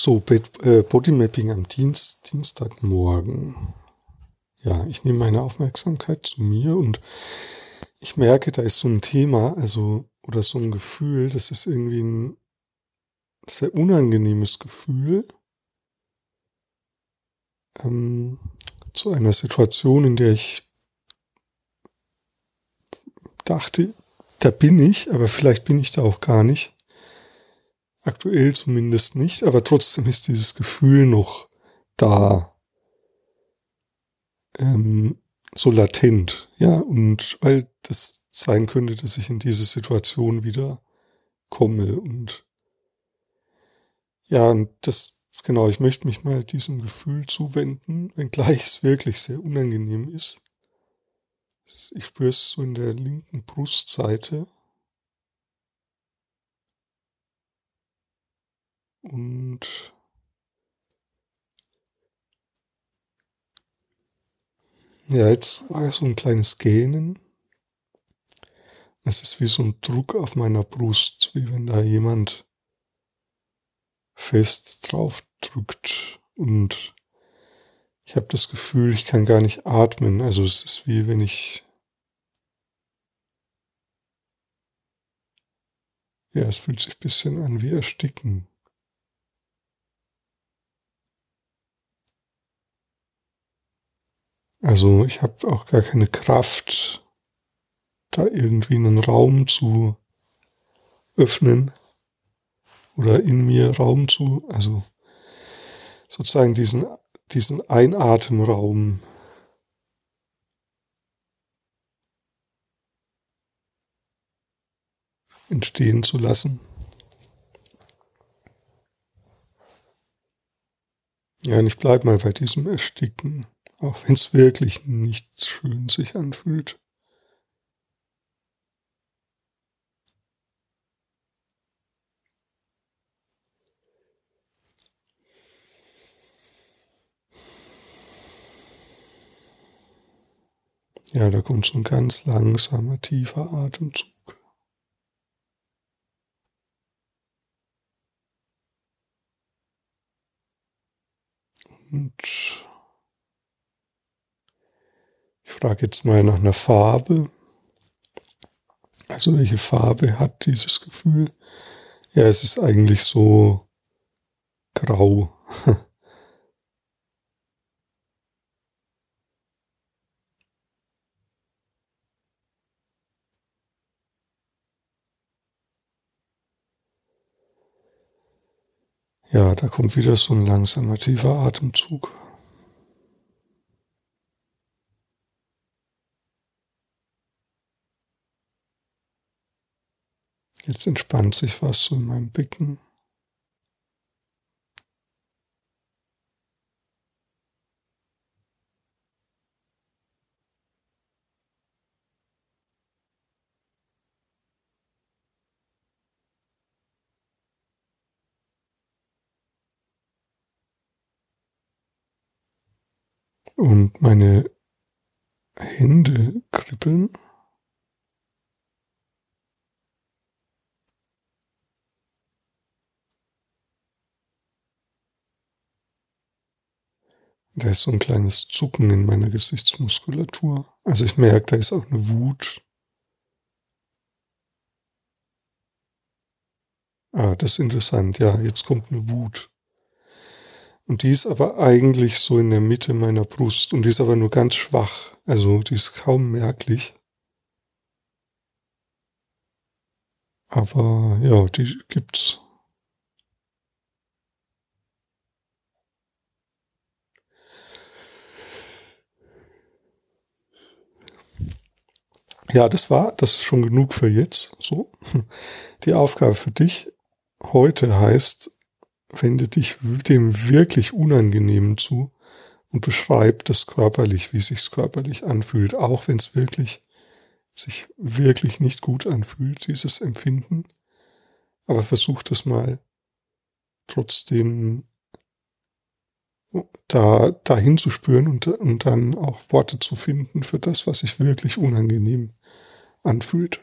So, äh, Bodymapping am Dienst, Dienstagmorgen. Ja, ich nehme meine Aufmerksamkeit zu mir und ich merke, da ist so ein Thema, also, oder so ein Gefühl, das ist irgendwie ein sehr unangenehmes Gefühl. Ähm, zu einer Situation, in der ich dachte, da bin ich, aber vielleicht bin ich da auch gar nicht. Aktuell zumindest nicht, aber trotzdem ist dieses Gefühl noch da. Ähm, so latent, ja, und weil das sein könnte, dass ich in diese Situation wieder komme und ja, und das, genau, ich möchte mich mal diesem Gefühl zuwenden, wenngleich es wirklich sehr unangenehm ist. Ich spüre es so in der linken Brustseite. Und ja, jetzt war so ein kleines Gähnen. Es ist wie so ein Druck auf meiner Brust, wie wenn da jemand fest drauf drückt. Und ich habe das Gefühl, ich kann gar nicht atmen. Also es ist wie wenn ich Ja, es fühlt sich ein bisschen an wie Ersticken. Also ich habe auch gar keine Kraft, da irgendwie einen Raum zu öffnen oder in mir Raum zu, also sozusagen diesen, diesen Einatemraum entstehen zu lassen. Ja, und ich bleibe mal bei diesem Ersticken, auch wenn es wirklich nicht schön sich anfühlt. Ja, da kommt so ein ganz langsamer, tiefer Atemzug. Und frage jetzt mal nach einer Farbe. Also welche Farbe hat dieses Gefühl? Ja, es ist eigentlich so grau. Ja, da kommt wieder so ein langsamer, tiefer Atemzug. Jetzt entspannt sich was in meinem Becken. und meine Hände kribbeln. Da ist so ein kleines Zucken in meiner Gesichtsmuskulatur. Also ich merke, da ist auch eine Wut. Ah, das ist interessant. Ja, jetzt kommt eine Wut. Und die ist aber eigentlich so in der Mitte meiner Brust und die ist aber nur ganz schwach. Also die ist kaum merklich. Aber ja, die gibt's. Ja, das war, das ist schon genug für jetzt. So. Die Aufgabe für dich heute heißt, wende dich dem wirklich Unangenehmen zu und beschreib das körperlich, wie sich's körperlich anfühlt, auch wenn es wirklich sich wirklich nicht gut anfühlt, dieses Empfinden. Aber versuch das mal trotzdem da, dahin zu spüren und, und dann auch Worte zu finden für das, was sich wirklich unangenehm anfühlt.